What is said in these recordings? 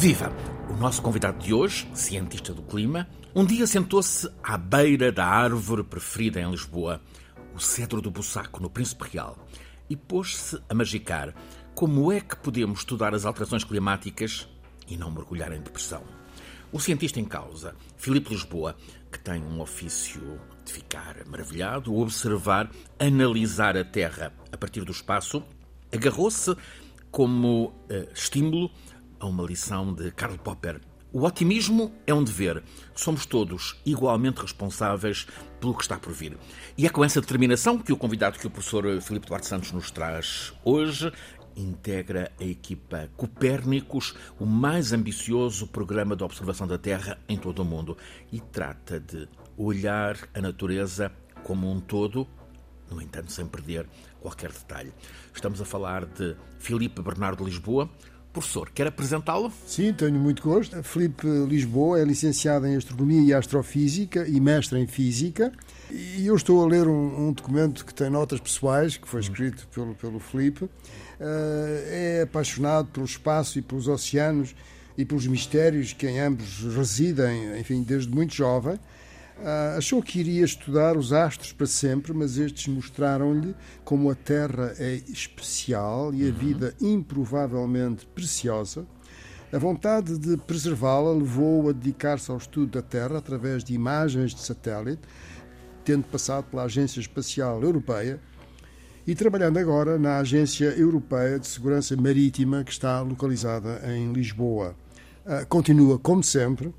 Viva! O nosso convidado de hoje, cientista do clima, um dia sentou-se à beira da árvore preferida em Lisboa, o cedro do Bussaco, no Príncipe Real, e pôs-se a magicar como é que podemos estudar as alterações climáticas e não mergulhar em depressão. O cientista em causa, Filipe Lisboa, que tem um ofício de ficar maravilhado, observar, analisar a Terra a partir do espaço, agarrou-se como uh, estímulo a uma lição de Karl Popper. O otimismo é um dever. Somos todos igualmente responsáveis pelo que está por vir. E é com essa determinação que o convidado que o professor Filipe Duarte Santos nos traz hoje integra a equipa Copérnicos, o mais ambicioso programa de observação da Terra em todo o mundo, e trata de olhar a natureza como um todo, no entanto, sem perder qualquer detalhe. Estamos a falar de Filipe Bernardo Lisboa, Professor, quer apresentá-lo? Sim, tenho muito gosto. Felipe Lisboa é licenciado em Astronomia e Astrofísica e mestre em Física. E eu estou a ler um, um documento que tem notas pessoais, que foi escrito pelo, pelo Felipe. Uh, é apaixonado pelo espaço e pelos oceanos e pelos mistérios que em ambos residem, enfim, desde muito jovem. Ah, achou que iria estudar os astros para sempre, mas estes mostraram-lhe como a Terra é especial e a uhum. vida improvavelmente preciosa. A vontade de preservá-la levou-o a dedicar-se ao estudo da Terra através de imagens de satélite, tendo passado pela Agência Espacial Europeia e trabalhando agora na Agência Europeia de Segurança Marítima, que está localizada em Lisboa. Ah, continua, como sempre,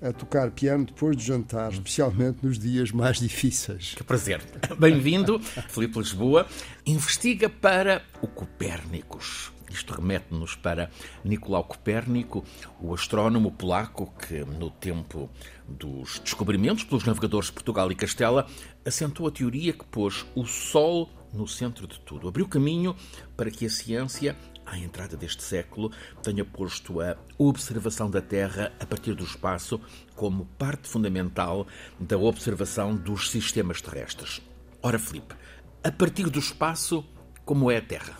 a tocar piano depois de jantar, especialmente nos dias mais difíceis. Que prazer. Bem-vindo, Filipe Lisboa. Investiga para o Copérnicos. Isto remete-nos para Nicolau Copérnico, o astrónomo polaco que, no tempo dos descobrimentos pelos navegadores de Portugal e Castela, assentou a teoria que pôs o Sol no centro de tudo. Abriu caminho para que a ciência à entrada deste século, tenha posto a observação da Terra a partir do espaço como parte fundamental da observação dos sistemas terrestres. Ora, Filipe, a partir do espaço, como é a Terra?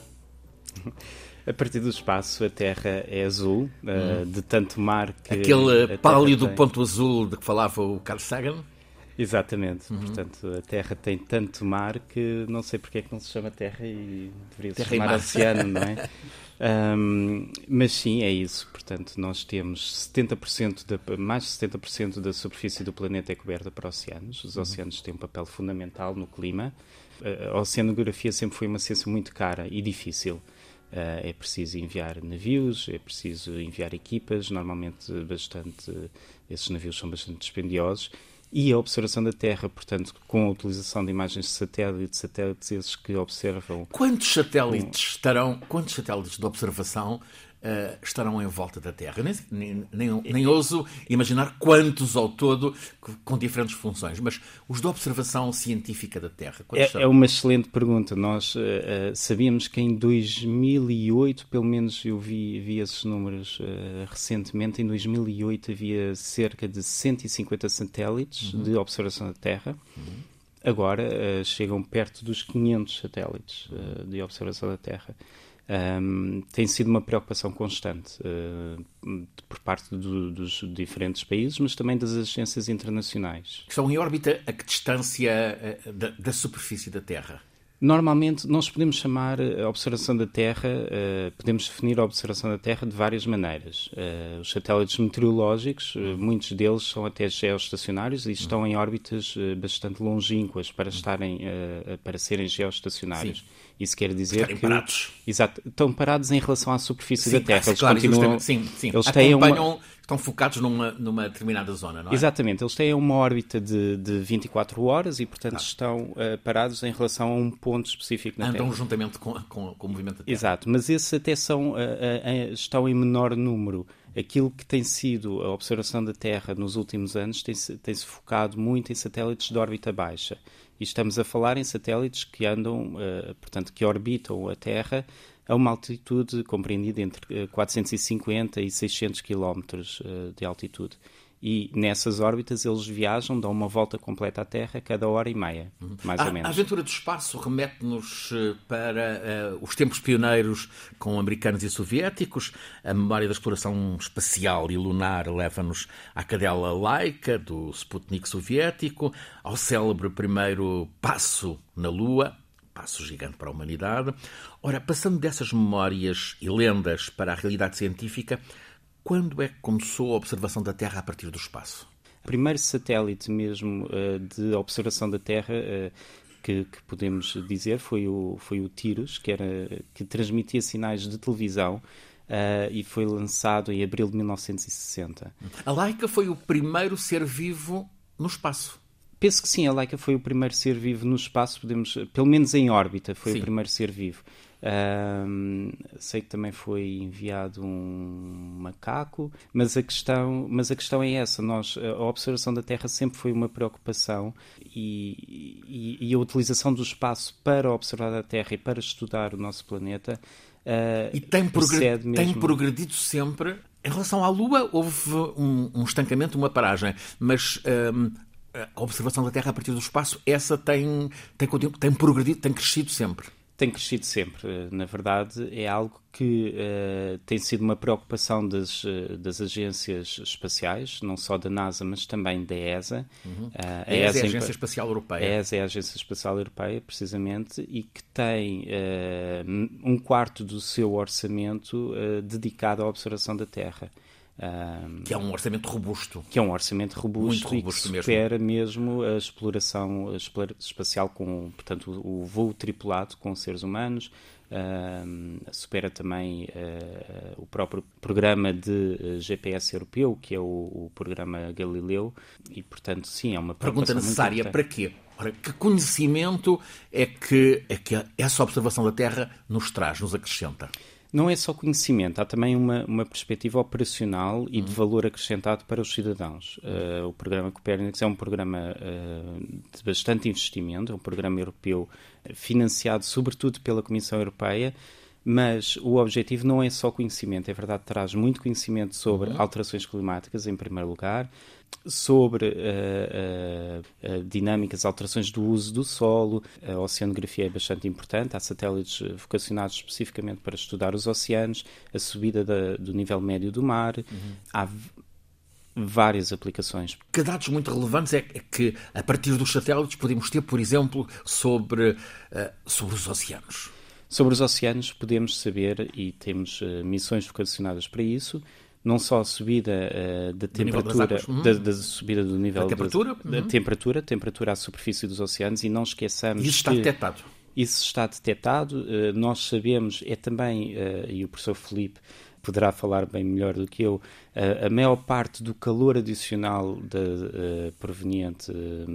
A partir do espaço, a Terra é azul, hum. uh, de tanto mar que. Aquele pálido ponto azul de que falava o Carl Sagan? Exatamente, uhum. portanto a Terra tem tanto mar que não sei porque é que não se chama Terra e deveria se chamar oceano, não é? um, mas sim, é isso, portanto nós temos 70% da, mais de 70% da superfície do planeta é coberta por oceanos, os uhum. oceanos têm um papel fundamental no clima, a oceanografia sempre foi uma ciência muito cara e difícil. Uh, é preciso enviar navios, é preciso enviar equipas, normalmente bastante, esses navios são bastante dispendiosos e a observação da Terra, portanto, com a utilização de imagens de satélite, satélites esses que observam. Quantos satélites estarão, quantos satélites de observação uh, estarão em volta da Terra. Nem, nem, nem, nem ouso imaginar quantos ao todo com diferentes funções, mas os de observação científica da Terra. É, é, uma excelente pergunta. Nós uh, sabíamos que em 2008, pelo menos eu vi, vi esses números uh, recentemente, em 2008 havia cerca de 150 satélites uhum. de observação da Terra. Uhum agora uh, chegam perto dos 500 satélites uh, de observação da Terra um, tem sido uma preocupação constante uh, por parte do, dos diferentes países, mas também das agências internacionais. Estão em órbita a que distância uh, da, da superfície da Terra? Normalmente, nós podemos chamar a observação da Terra, uh, podemos definir a observação da Terra de várias maneiras. Uh, os satélites meteorológicos, uh, muitos deles são até geoestacionários e estão em órbitas bastante longínquas para estarem, para serem geoestacionários. Sim. Isso quer dizer Estarem que parados. Exato, estão parados em relação à superfície sim, da Terra. Eles claro, continuam, sim, sim. Eles têm uma... estão focados numa, numa determinada zona, não é? Exatamente, eles têm uma órbita de, de 24 horas e, portanto, ah. estão uh, parados em relação a um ponto específico na Andam Terra. Andam juntamente com, com, com, o movimento da Terra. Exato, mas esses até são, uh, uh, estão em menor número. Aquilo que tem sido a observação da Terra nos últimos anos tem-se tem -se focado muito em satélites de órbita baixa. E estamos a falar em satélites que andam, portanto, que orbitam a Terra a uma altitude compreendida entre 450 e 600 km uh, de altitude. e nessas órbitas eles viajam, dão uma volta completa à Terra cada hora e meia, mais a, ou menos. A aventura do espaço remete-nos eh, para uh, os tempos pioneiros com americanos e soviéticos. A memória da exploração espacial e lunar leva-nos à cadela laica do Sputnik soviético, ao célebre primeiro passo na Lua, passo gigante para a humanidade. Ora, passando dessas memórias e lendas para a realidade científica, quando é que começou a observação da Terra a partir do espaço? O primeiro satélite mesmo eh, de observação da Terra eh, que, que, podemos dizer foi o, foi o Tiros, que, era, que transmitia sinais de televisão Uh, e foi lançado em abril de 1960. A Laika foi o primeiro ser vivo no espaço. Penso que sim, a Laika foi o primeiro ser vivo no espaço, podemos, pelo menos em órbita, foi sim. o primeiro ser vivo. Um, sei que também foi enviado um macaco, mas a questão, mas a questão é essa: nós, a observação da Terra sempre foi uma preocupação e, e, e a utilização do espaço para observar a Terra e para estudar o nosso planeta. Uh, e tem, mesmo... tem progredido sempre. Em relação à Lua, houve um, um estancamento, uma paragem, mas um, a observação da Terra a partir do espaço, essa tem, tem, tem progredido, tem crescido sempre tem crescido sempre. Na verdade, é algo que uh, tem sido uma preocupação das, eh, das agências espaciais, não só da NASA, mas também da ESA. Uhum. Uh, a, ESA, é a Agência Espacial Europeia. A ESA é a Agência Espacial Europeia, precisamente, e que tem uh, um quarto do seu orçamento dedicado à observação da Terra. Um, que é um orçamento robusto. Que é um orçamento robusto, Muito robusto e que supera mesmo. mesmo a exploração espacial com, portanto, o, voo tripulado com seres humanos, uh, supera também uh, o próprio programa de eh, GPS europeu, que é o, o, programa Galileu, e, portanto, sim, é uma pergunta necessária para quê? Ora, que conhecimento é que, é que essa observação da Terra nos traz, nos acrescenta? Não é só conhecimento, há também uma, uma perspectiva operacional e de uhum. valor acrescentado para os cidadãos. Uh, o programa Copérnicos é um programa uh, de bastante investimento, é um programa europeu financiado sobretudo pela Comissão Europeia, mas o objetivo não é só conhecimento, é verdade, traz muito conhecimento sobre uhum. alterações climáticas, em primeiro lugar, sobre uh, uh, uh, dinâmicas, alterações do uso do solo. A oceanografia é bastante importante. Há satélites vocacionados especificamente para estudar os oceanos, a subida da, do nível médio do mar. Uhum. Há várias aplicações. Que dados muito relevantes é, é que, a partir dos satélites, podemos ter, por exemplo, sobre, sobre os oceanos? Sobre os oceanos, podemos saber, e temos missões vocacionadas para isso, não só a subida uh, da temperatura, uhum. da, da, subida do nível da temperatura, da, uhum. da temperatura, temperatura à superfície dos oceanos e não esqueçamos isso está que detectado. Isso está detectado. Uh, nós sabemos, é também, uh, e o professor Felipe poderá falar bem melhor do que eu, a maior parte do calor adicional de, proveniente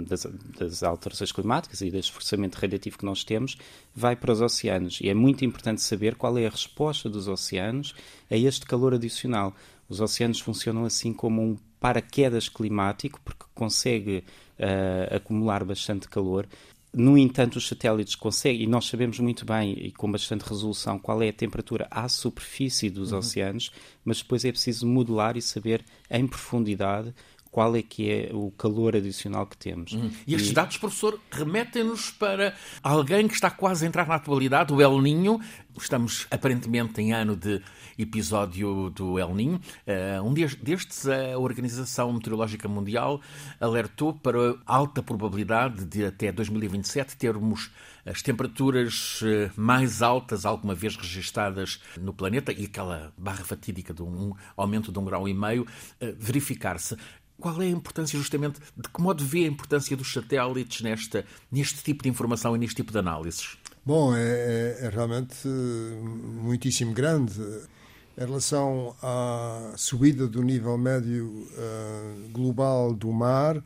das, das, alterações climáticas e do esforçamento radiativo que nós temos vai para os oceanos. E é muito importante saber qual é a resposta dos oceanos a este calor adicional. Os oceanos funcionam assim como um paraquedas climático, porque consegue uh, acumular bastante calor. No entanto, os satélites conseguem, e nós sabemos muito bem e com bastante resolução qual é a temperatura à superfície dos uhum. oceanos, mas depois é preciso modelar e saber em profundidade qual é que é o calor adicional que temos. Uhum. E estes e... dados, professor, remetem-nos para alguém que está quase a entrar na atualidade, o El Ninho. Estamos aparentemente em ano de episódio do El Ninho. Uh, um dia destes, a Organização Meteorológica Mundial alertou para alta probabilidade de até 2027 termos as temperaturas eh, mais altas alguma vez registadas no planeta e aquela barra fatídica de um aumento de um grau e meio uh, verificar-se. Qual é a importância, justamente, de que modo vê a importância dos satélites nesta, neste tipo de informação e neste tipo de análises? Bom, é, é, é realmente eh, muitíssimo grande. Em relação à subida do nível médio uh, global do mar, uh,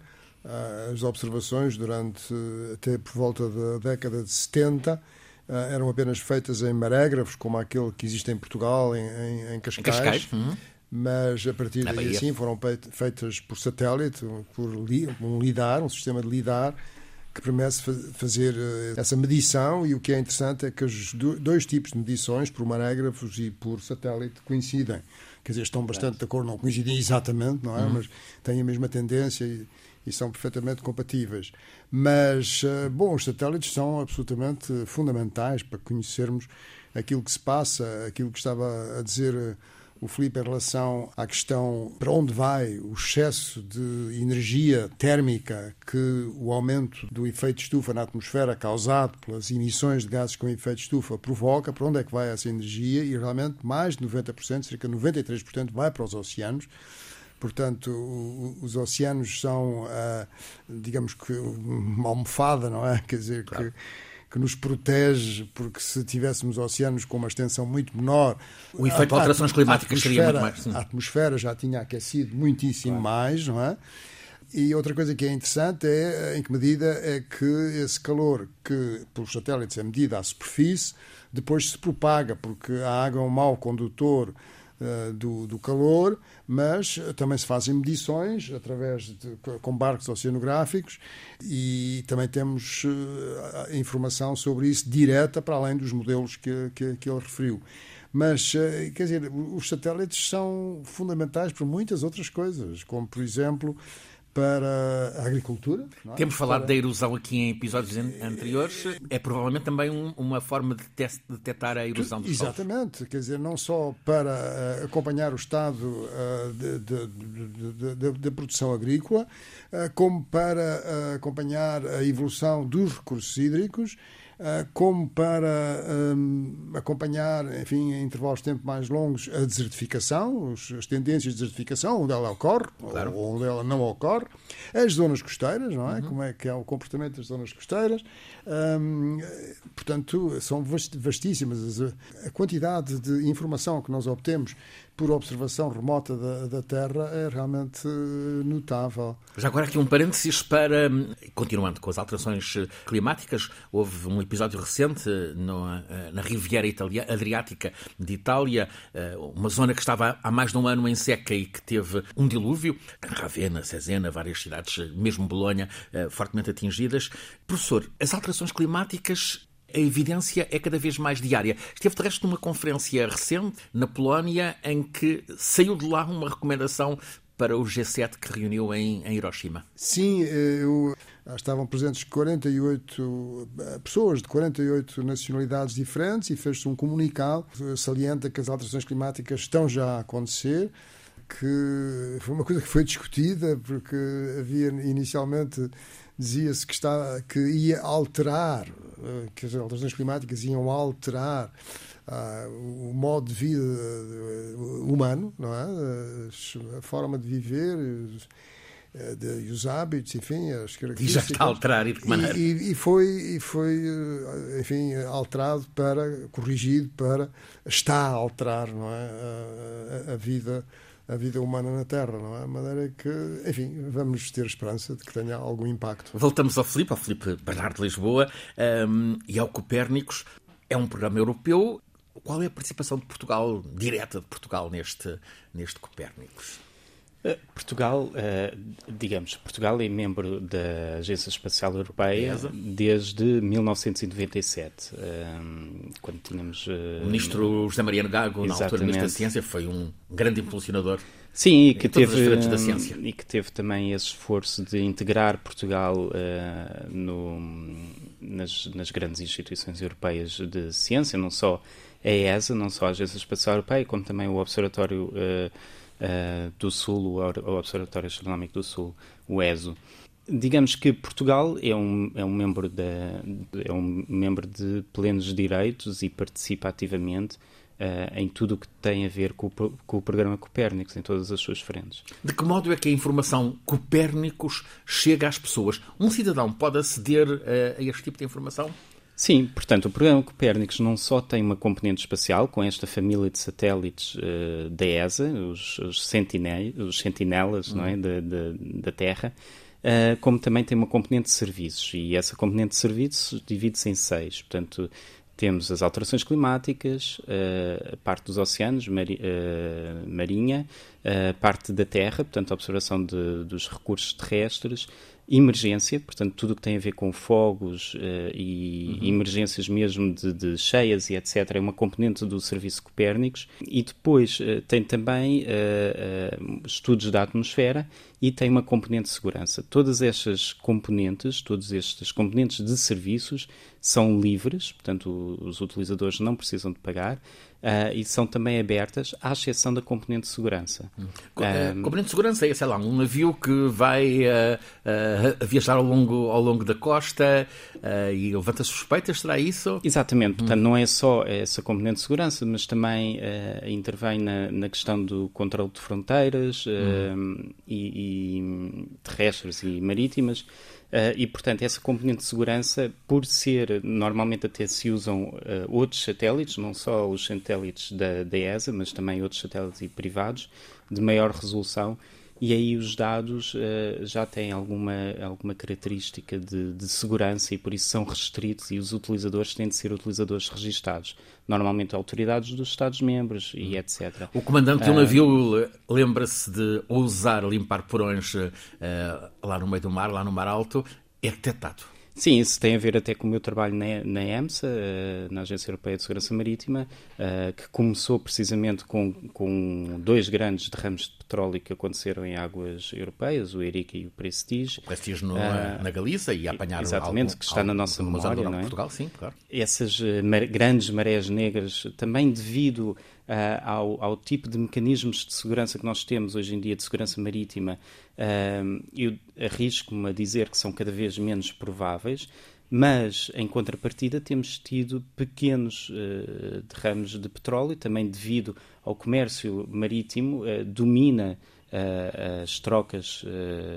as observações durante até por volta da década de 70 uh, eram apenas feitas em marégrafos, como aquele que existe em Portugal, em, em, em Cascais. Em Cascais? Uhum mas a partir daí assim foram feitas por satélite, por um LIDAR, um sistema de LIDAR que permite fazer eh, essa medição e o que é interessante é que os dois tipos de medições, por marégrafos e por satélite, coincidem. quer dizer, estão bastante de acordo, não coincidem exatamente, não é? Uhum. Mas têm a mesma tendência e, e são perfeitamente compatíveis. Mas, uh, bom, os satélites são absolutamente fundamentais para conhecermos aquilo que se passa, aquilo que estava a dizer uh, o Filipe em relação à questão para onde vai o excesso de energia térmica que o aumento do efeito estufa na atmosfera causado pelas emissões de gases com efeito estufa provoca, para onde é que vai essa energia e realmente mais de 90%, cerca de 93% vai para os oceanos. Portanto, os oceanos são, ah, digamos que, uma almofada, não é? Quer dizer, claro. que que nos protege, porque se tivéssemos oceanos com uma extensão muito menor. O efeito de alterações climáticas seria muito mais. Sim. A atmosfera já tinha aquecido muitíssimo claro. mais, não é? E outra coisa que é interessante é em que medida é que esse calor que pelos satélites é medido à superfície depois se propaga, porque a água é um mau condutor uh, do, do calor, mas também se fazem medições através de, com barcos oceanográficos e também temos uh, informação sobre isso direta para além dos modelos que, que, que ele referiu. Mas, quer dizer, os satélites são fundamentais para muitas outras coisas, como, por exemplo, para a agricultura. É? Temos falado para... da erosão aqui em episódios anteriores. É provavelmente também um, uma forma de detectar a erosão dos Exatamente. Solos. Quer dizer, não só para uh, acompanhar o estado uh, da produção agrícola, uh, como para acompanhar a evolução dos recursos hídricos como para um, acompanhar, enfim, em intervalos de tempo mais longos, a desertificação, as tendências de desertificação, onde ela ocorre claro. ou onde ela não ocorre, as zonas costeiras, não é? Uhum. Como é que é o comportamento das zonas costeiras. Um, portanto, são vastíssimas. A quantidade de informação que nós obtemos por observação remota da, da, Terra é realmente eh, notável. Já agora aqui um parênteses para, continuando com as alterações eh, climáticas, houve um episódio recente eh, no, na Riviera Italia, Adriática de Itália, uma zona que estava há mais de um ano em seca e que teve um dilúvio, Ravenna, Cesena, várias cidades, mesmo Bolonha, fortemente atingidas. Professor, as alterações climáticas a evidência é cada vez mais diária. Esteve, de resto, numa conferência recente na Polónia em que saiu de lá uma recomendação para o G7 que reuniu em, em Hiroshima. Sim, eh, eu, estavam presentes 48 eh, pessoas de 48 nacionalidades diferentes e fez-se um comunicado salienta que as alterações climáticas estão já a acontecer que foi uma coisa que foi discutida porque havia inicialmente dizia-se que, está, que ia alterar, eh, que as alterações climáticas iam alterar uh, o modo de vida eh, humano, não é? a forma de viver de, e os hábitos, enfim, as características. E já está a alterar e de que maneira? E, e, foi, e foi, enfim, alterado para, corrigido para, está a alterar, não é? a, a vida a vida humana na Terra, não é? De maneira que, enfim, vamos ter esperança de que tenha algum impacto. Voltamos ao Filipe, ao Filipe Bernardo de Lisboa um, e ao Copérnicos. É um programa europeu. Qual é a participação de Portugal, direta de Portugal, neste, neste Copérnicos? Eh, Portugal, eh, digamos, Portugal é membro da Agência Espacial Europeia desde 1997, eh, quando tínhamos... O ministro José Mariano Gago, na altura ministro da Ciência, foi um grande impulsionador Sim, e que, teve, da ciência. e que teve também esse esforço de integrar Portugal uh, no, nas, nas, grandes instituições europeias de ciência, não só a ESA, não só a Agência Espacial Europeia, como também o Observatório uh, uh, do Sul, o Observatório Astronómico do Sul, o ESO. Digamos que Portugal é um, é um, membro, da, é um membro de plenos direitos e participa ativamente uh, em tudo o que tem a ver com o, com o programa Copérnicos, em todas as suas frentes. De que modo é que a informação Copérnicos chega às pessoas? Um cidadão pode aceder uh, a este tipo de informação? Sim, portanto, o programa Copérnicos não só tem uma componente espacial, com esta família de satélites uh, da ESA, os, os, sentinel, os sentinelas uhum. não é, da, uhum. da, da Terra, uh, como também tem uma componente de serviços. E essa componente de serviços divide-se em seis. Portanto, temos as alterações climáticas, uh, a parte dos oceanos, mari marinha, a parte da Terra, portanto, a observação de, dos recursos terrestres, emergência, portanto, tudo o que tem a ver com fogos uh, e uhum. emergências mesmo de, de, cheias e etc., é uma componente do Serviço Copérnicos. E depois uh, tem também uh, estudos da atmosfera e tem uma componente de segurança. Todas estas componentes, todos estes componentes de serviços são livres, portanto, os utilizadores não precisam de pagar. Uh, e são também abertas, à exceção da componente de segurança. Hum. Uh, componente de segurança é, sei lá, um navio que vai uh, viajar ao longo, ao longo da costa e levanta suspeitas, será isso? Exatamente, portanto, hum. não é só essa componente de segurança, mas também intervém na, na, questão do controle de fronteiras hum. e, e terrestres e marítimas. Uh, e, portanto, essa componente de segurança, por ser, normalmente até se usam uh, outros satélites, não só os satélites da, da ESA, mas também outros satélites privados, de maior resolução, e aí os dados uh, já têm alguma, alguma característica de, de, segurança e por isso são restritos e os utilizadores têm de ser utilizadores registados. Normalmente autoridades dos Estados-membros e hum. etc. O comandante de um navio lembra-se de ousar limpar porões uh, lá no meio do mar, lá no mar alto, é detectado. Sim, isso tem a ver até com o meu trabalho na, na EMSA, uh, na Agência Europeia de Segurança Marítima, uh, que começou precisamente com, com dois grandes derrames de petróleo que aconteceram em águas europeias, o Erika e o Prestige. O Prestige no, uh, na Galiza e apanhar Exatamente, algum, que está algum, na nossa memória, não é? Portugal, sim, claro. Essas mar, grandes marés negras, também devido uh, ao, ao, tipo de mecanismos de segurança que nós temos hoje em dia, de segurança marítima, uh, eu arrisco-me a dizer que são cada vez menos prováveis, mas em contrapartida temos tido pequenos uh, derrames de petróleo, também devido ao comércio marítimo, uh, domina uh, as trocas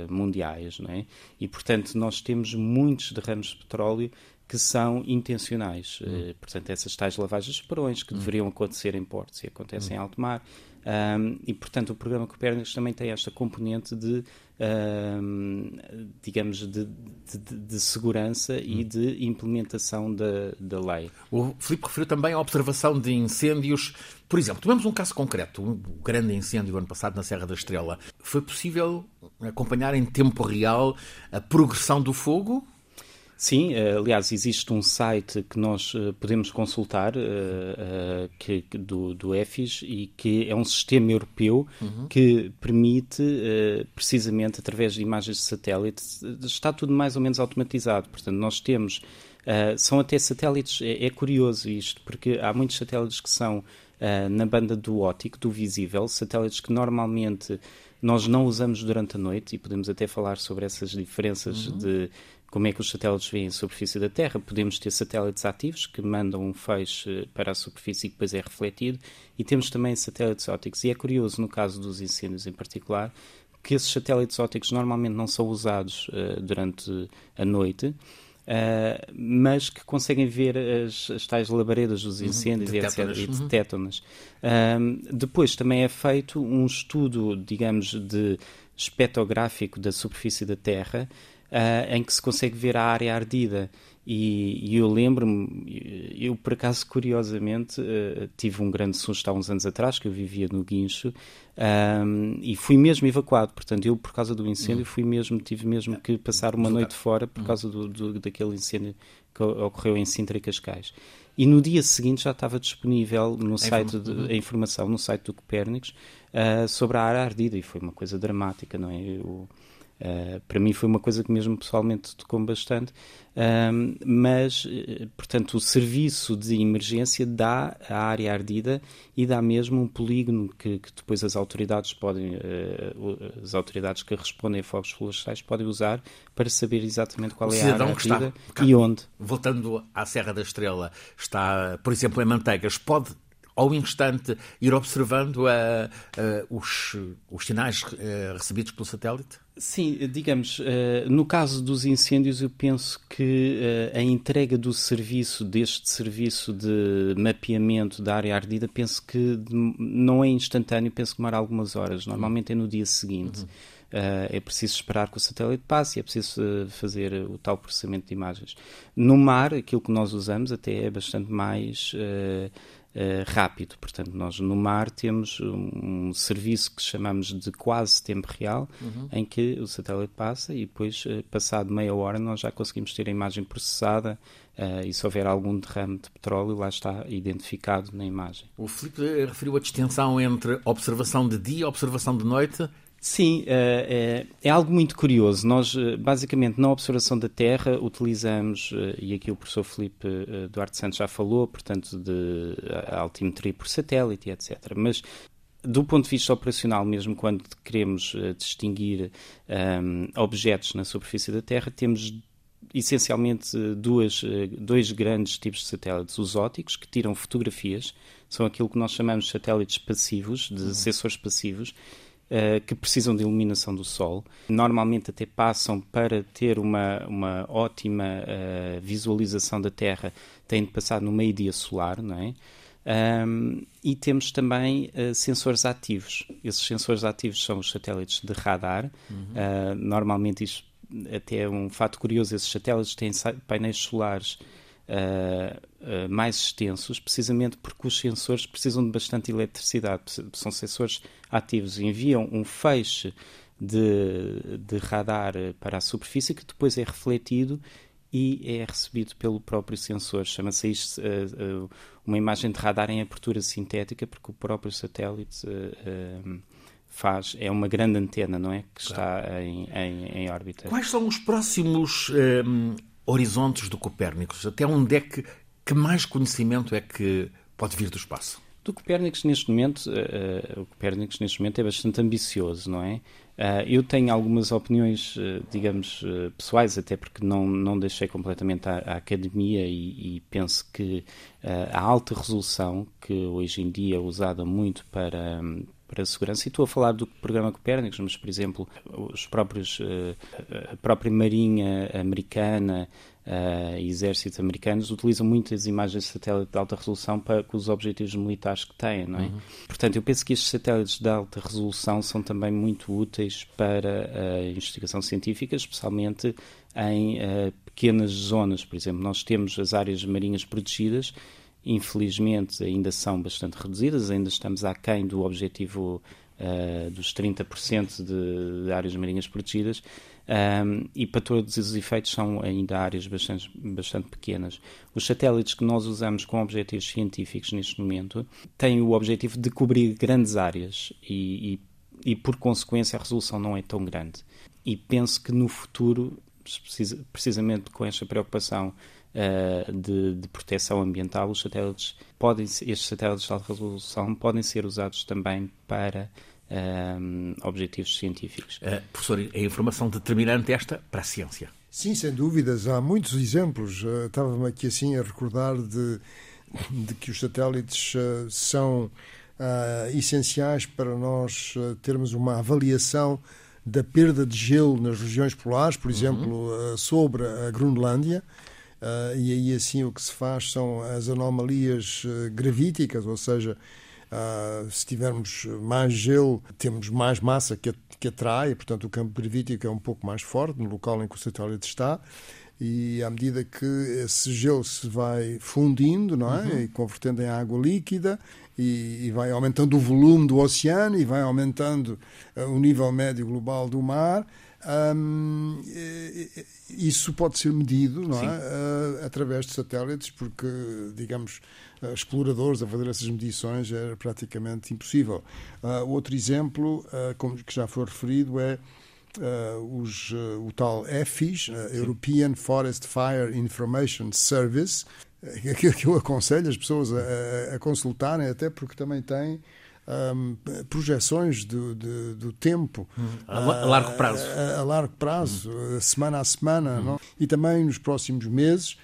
mundiais, não é? E portanto nós temos muitos derrames de petróleo que são intencionais. Hum. Uh, portanto, essas tais lavagens de porões que hum. deveriam acontecer em portos e acontecem hum. em alto mar. Um, e, portanto, o programa Copérnicos também tem esta componente de, um, digamos, de, de, de segurança hum. e de implementação da, da lei. O Filipe referiu também a observação de incêndios. Por exemplo, tomamos um caso concreto, um grande incêndio ano passado na Serra da Estrela. Foi possível acompanhar em tempo real a progressão do fogo? Sim, eh, aliás, existe um site que nós eh, podemos consultar uh, que, do, do EFIS e que é um sistema europeu uhum. que permite, precisamente através de imagens de satélite, está tudo mais ou menos automatizado. Portanto, nós temos, são até satélites, é, é, curioso isto, porque há muitos satélites que são na banda do óptico, do visível, satélites que normalmente nós não usamos durante a noite e podemos até falar sobre essas diferenças uhum. de como é que os satélites veem a superfície da Terra. Podemos ter satélites ativos que mandam um feixe para a superfície e depois é refletido, e temos também satélites ópticos. E é curioso, no caso dos incêndios em particular, que esses satélites ópticos normalmente não são usados uh, durante a noite. Uh, mas que conseguem ver as, as tais labaredas dos uhum, incêndios uhum, e etc. E detectam-nas. Uhum. Uh, depois também é feito um estudo, digamos, de espectrográfico da superfície da Terra uh, em que se consegue ver a área ardida. E, e eu lembro-me, eu por acaso, curiosamente, uh, tive um grande susto há uns anos atrás, que eu vivia no Guincho, um, e fui mesmo evacuado. Portanto, eu, por causa do incêndio, fui mesmo, tive mesmo que passar uma noite fora por causa do, do, daquele incêndio que ocorreu em Sintra e Cascais. E no dia seguinte já estava disponível no site de, a informação no site do Copérnicos uh, sobre a área ardida e foi uma coisa dramática, não é? Eu, Uh, para mim foi uma coisa que mesmo pessoalmente tocou-me bastante, uh, mas, uh, portanto, o serviço de emergência dá a área ardida e dá mesmo um polígono que, que depois as autoridades podem, eh, as autoridades que respondem a fogos florestais podem usar para saber exatamente qual o é a área ardida está, e onde. Voltando à Serra da Estrela, está, por exemplo, em Manteigas, pode ao instante ir observando os, os sinais recebidos pelo satélite? Sim, digamos, uh, no caso dos incêndios, eu penso que uh, a entrega do serviço, deste serviço de mapeamento da área ardida, penso que não é instantâneo, penso que demora algumas horas. Normalmente é no dia seguinte. Uhum. Uh, é preciso esperar que o satélite passe e é preciso fazer o tal processamento de imagens. No mar, aquilo que nós usamos até é bastante mais Uh, rápido. Portanto, nós no mar temos um, serviço que chamamos de quase tempo real, uhum. em que o satélite passa e depois, uh, passado meia hora, nós já conseguimos ter a imagem processada uh, e se houver algum derrame de petróleo, lá está identificado na imagem. O Filipe referiu a distinção entre observação de dia e observação de noite. Sim, é, é, algo muito curioso. Nós, eh, basicamente, na observação da Terra, utilizamos, e aqui o professor Felipe Duarte Santos já falou, portanto, de altimetria por satélite, etc. Mas do ponto de vista operacional, mesmo quando queremos distinguir um, objetos na superfície da Terra, temos essencialmente duas, dois grandes tipos de satélites: os óticos, que tiram fotografias, são aquilo que nós chamamos de satélites passivos, de uhum. sensores passivos, uh, que precisam de iluminação do Sol. Normalmente até passam para ter uma, uma ótima uh, visualização da Terra, têm de passar no meio-dia solar, não é? Um, e temos também uh, sensores ativos. Esses sensores ativos são os satélites de radar. Uhum. Uh, normalmente, isto até é um fato curioso: esses satélites têm painéis solares uh, mais extensos, precisamente porque os sensores precisam de bastante eletricidade. São sensores ativos, enviam um feixe de, de radar para a superfície que depois é refletido e é recebido pelo próprio sensor. Chama-se isto uh, uh, uma imagem de radar em abertura sintética, porque o próprio satélite uh, faz, é uma grande antena, não é? Que claro. está em, em, em, órbita. Quais são os próximos horizontes do Copérnicos? Até onde é que, que mais conhecimento é que pode vir do espaço? Do Copérnicos neste momento, uh, o Copérnicos neste momento é bastante ambicioso, não é? Uh, eu tenho algumas opiniões, uh, digamos, pessoais, até porque não, não deixei completamente a, a academia e, e, penso que a alta resolução, que hoje em dia é usada muito para, para a segurança. E estou a falar do programa Copérnicos, mas, por exemplo, os próprios, a própria Marinha Americana, uh, exércitos americanos utilizam muitas imagens de satélite de alta resolução para, com os objetivos militares que têm, não é? Uhum. Portanto, eu penso que estes satélites de alta resolução são também muito úteis para a investigação científica, especialmente em uh, pequenas zonas. Por exemplo, nós temos as áreas marinhas protegidas, infelizmente ainda são bastante reduzidas, ainda estamos aquém do objetivo uh, dos 30% de, de áreas marinhas protegidas, um, e para todos os efeitos são ainda áreas bastante, bastante pequenas. Os satélites que nós usamos com objetivos científicos neste momento têm o objetivo de cobrir grandes áreas e, e, e por consequência, a resolução não é tão grande. E penso que no futuro, precisamente com esta preocupação uh, de, de, proteção ambiental, os satélites podem, estes satélites de alta resolução podem ser usados também para um, objetivos científicos. Uh, professor, é informação determinante esta para a ciência? Sim, sem dúvidas. Há muitos exemplos. Uh, Estava-me aqui assim a recordar de, de que os satélites uh, são essenciais para nós termos uma avaliação da perda de gelo nas regiões polares, por uhum. exemplo, uhum. sobre a Groenlândia. Uh, e aí assim o que se faz são as anomalias uh, gravíticas, ou seja, Uh, se tivermos mais gelo, temos mais massa que, que atrai, portanto, o campo gravítico é um pouco mais forte no local em que o satélite está. E à medida que esse gelo se vai fundindo, não é? Uhum. E convertendo em água líquida, e, e, vai aumentando o volume do oceano e vai aumentando uh, o nível médio global do mar. Isso pode ser medido não é? Uh, através de satélites, porque, digamos, uh, exploradores a fazer essas medições era praticamente impossível. Uh, outro exemplo, como que já foi referido, é os, o tal EFIS, European Forest Fire Information Service, que eu aconselho as pessoas a, a consultarem, até porque também tem um, projeções do, do, do tempo hum, a, a, largo prazo, a, a largo prazo, hum. semana a semana, hum. e também nos próximos meses.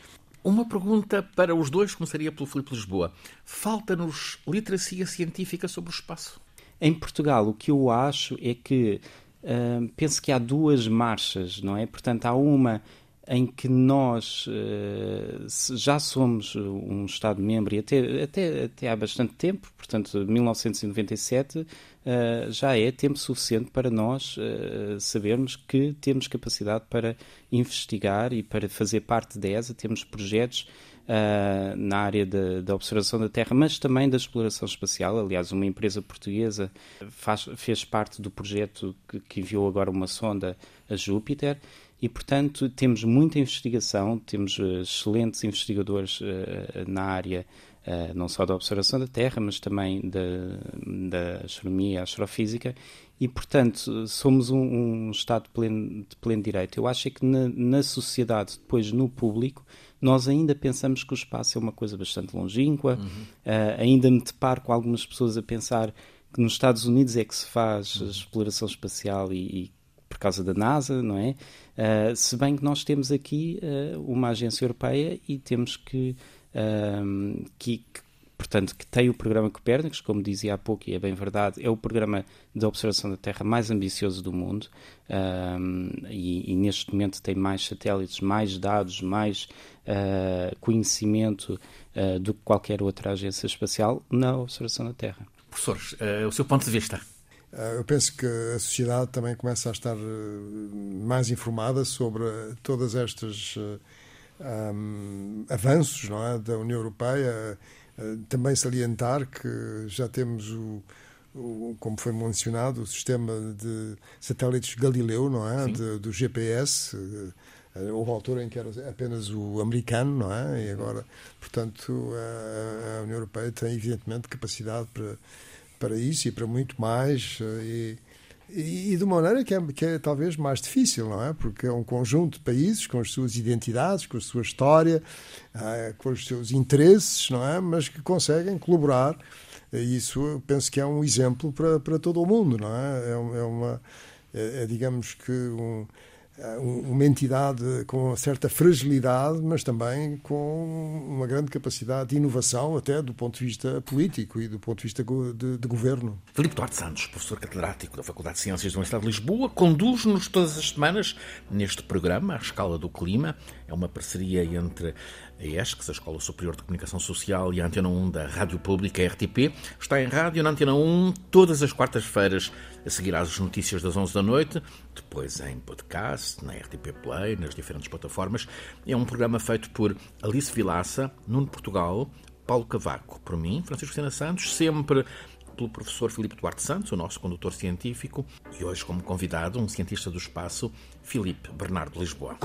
Uma pergunta para os dois começaria pelo Filipe Lisboa. Falta-nos literacia científica sobre o espaço? Em Portugal, o que eu acho é que uh, penso que há duas marchas, não é? Portanto, há uma em que nós uh, já somos um Estado-membro e até, até, até há bastante tempo, portanto, 1997 uh, eh, já é tempo suficiente para nós uh, sabermos que temos capacidade para investigar e para fazer parte da ESA, temos projetos uh, na área da observação da Terra, mas também da exploração espacial. Aliás, uma empresa portuguesa faz, fez parte do projeto que, que enviou agora uma sonda a Júpiter e, portanto, temos muita investigação, temos uh, excelentes investigadores uh, na área não só da observação da Terra, mas também da, da astronomia e astrofísica, e, portanto, somos um, um Estado de pleno, de pleno, direito. Eu acho que na, na, sociedade, depois no público, nós ainda pensamos que o espaço é uma coisa bastante longínqua, uhum. uh, ainda me deparo com algumas pessoas a pensar que nos Estados Unidos é que se faz uhum. exploração espacial e, e, por causa da NASA, não é? Uh, se bem que nós temos aqui uh, uma agência europeia e temos que, que, que portanto, que tem o programa Copérnicos, como dizia há pouco, e é bem verdade, é o programa de observação da Terra mais ambicioso do mundo e, e, neste momento tem mais satélites, mais dados, mais uh, conhecimento do que qualquer outra agência espacial na observação da Terra. Professores, o seu ponto de vista? Eu penso que a sociedade também começa a estar mais informada sobre todas estas um, avanços não é, da União Europeia também salientar que já temos o, o, como foi mencionado, o sistema de satélites Galileu, não é? De, do GPS. Houve altura em que era apenas o americano, não é? E agora, portanto, a, a União Europeia tem evidentemente capacidade para, para isso e para muito mais. Eh, e, e, de uma maneira que é, que é talvez mais difícil, não é? Porque é um conjunto de países com as suas identidades, com a sua história, ah, com os seus interesses, não é? Mas que conseguem colaborar. E isso eu penso que é um exemplo para, para todo o mundo, não é? É, é uma, é, é digamos que um, uma entidade com certa fragilidade, mas também com uma grande capacidade de inovação, até do ponto de vista político e do ponto de vista de, de governo. Filipe Duarte Santos, professor catedrático da Faculdade de Ciências da Universidade de Lisboa, conduz-nos todas as semanas neste programa, A Escala do Clima. É uma parceria entre a ESCS, a Escola Superior de Comunicação Social, e a Antena 1 da Rádio Pública, a RTP. Está em rádio na Antena 1 todas as quartas-feiras, a seguir às notícias das 11 da noite, depois em podcast, na RTP Play, nas diferentes plataformas. É um programa feito por Alice Vilaça, Nuno Portugal, Paulo Cavaco, por mim, Francisco Sena Santos, sempre pelo professor Filipe Duarte Santos, o nosso condutor científico, e hoje como convidado um cientista do espaço, Filipe Bernardo Lisboa.